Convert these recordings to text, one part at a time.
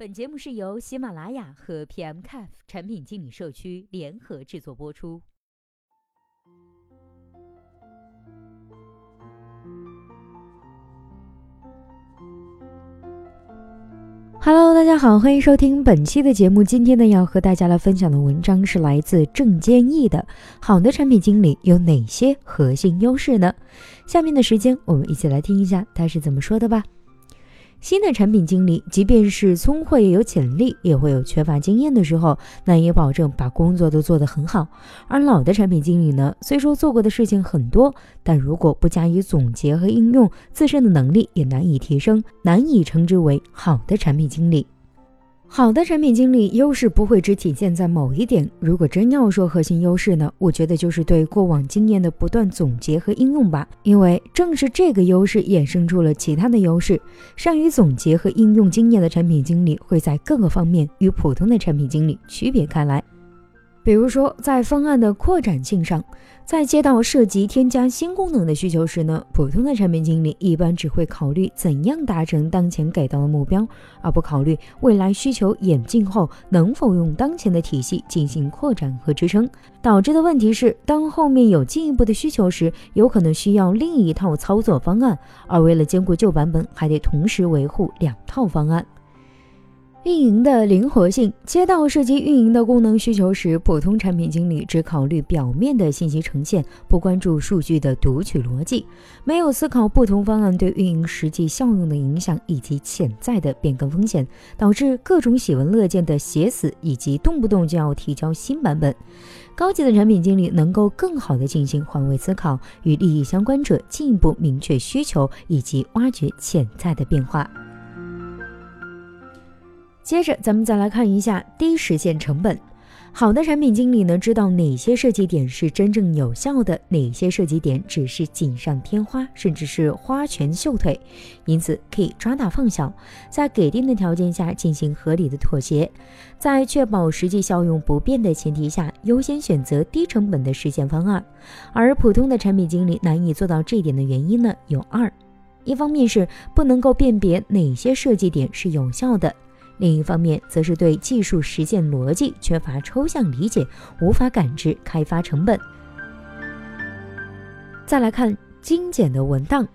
本节目是由喜马拉雅和 PMCAF 产品经理社区联合制作播出。Hello，大家好，欢迎收听本期的节目。今天呢，要和大家来分享的文章是来自郑坚毅的。好的产品经理有哪些核心优势呢？下面的时间，我们一起来听一下他是怎么说的吧。新的产品经理，即便是聪慧有潜力，也会有缺乏经验的时候，难以保证把工作都做得很好。而老的产品经理呢，虽说做过的事情很多，但如果不加以总结和应用，自身的能力也难以提升，难以称之为好的产品经理。好的产品经理优势不会只体现在某一点。如果真要说核心优势呢，我觉得就是对过往经验的不断总结和应用吧。因为正是这个优势衍生出了其他的优势。善于总结和应用经验的产品经理会在各个方面与普通的产品经理区别开来。比如说，在方案的扩展性上，在接到涉及添加新功能的需求时呢，普通的产品经理一般只会考虑怎样达成当前给到的目标，而不考虑未来需求演进后能否用当前的体系进行扩展和支撑。导致的问题是，当后面有进一步的需求时，有可能需要另一套操作方案，而为了兼顾旧版本，还得同时维护两套方案。运营的灵活性，接到涉及运营的功能需求时，普通产品经理只考虑表面的信息呈现，不关注数据的读取逻辑，没有思考不同方案对运营实际效用的影响以及潜在的变更风险，导致各种喜闻乐见的写死以及动不动就要提交新版本。高级的产品经理能够更好的进行换位思考，与利益相关者进一步明确需求以及挖掘潜在的变化。接着，咱们再来看一下低实现成本。好的产品经理呢，知道哪些设计点是真正有效的，哪些设计点只是锦上添花，甚至是花拳绣腿。因此，可以抓大放小，在给定的条件下进行合理的妥协，在确保实际效用不变的前提下，优先选择低成本的实现方案。而普通的产品经理难以做到这点的原因呢，有二：一方面是不能够辨别哪些设计点是有效的。另一方面，则是对技术实践逻辑缺乏抽象理解，无法感知开发成本。再来看精简的文档。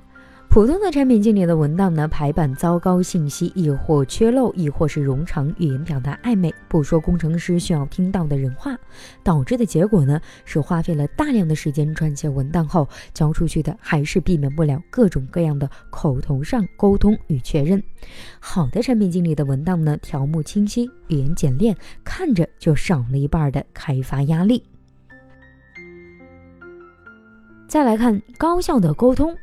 普通的产品经理的文档呢，排版糟糕，信息亦或缺漏，亦或是冗长，语言表达暧昧，不说工程师需要听到的人话，导致的结果呢，是花费了大量的时间撰写文档后，交出去的还是避免不了各种各样的口头上沟通与确认。好的产品经理的文档呢，条目清晰，语言简练，看着就少了一半的开发压力。再来看高效的沟通。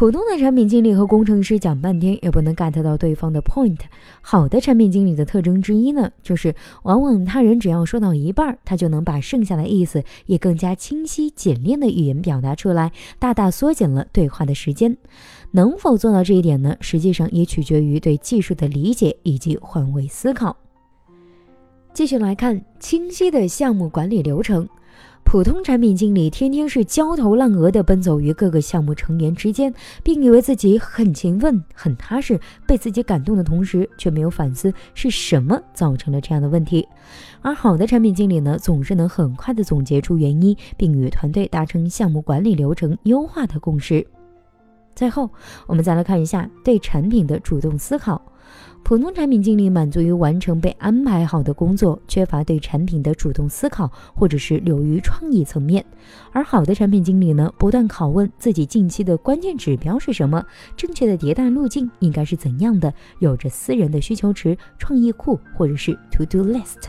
普通的产品经理和工程师讲半天也不能 get 到对方的 point。好的产品经理的特征之一呢，就是往往他人只要说到一半，他就能把剩下的意思以更加清晰简练的语言表达出来，大大缩减了对话的时间。能否做到这一点呢？实际上也取决于对技术的理解以及换位思考。继续来看清晰的项目管理流程。普通产品经理天天是焦头烂额地奔走于各个项目成员之间，并以为自己很勤奋、很踏实，被自己感动的同时，却没有反思是什么造成了这样的问题。而好的产品经理呢，总是能很快地总结出原因，并与团队达成项目管理流程优化的共识。最后，我们再来看一下对产品的主动思考。普通产品经理满足于完成被安排好的工作，缺乏对产品的主动思考，或者是流于创意层面。而好的产品经理呢，不断拷问自己近期的关键指标是什么，正确的迭代路径应该是怎样的，有着私人的需求池、创意库或者是 to do list。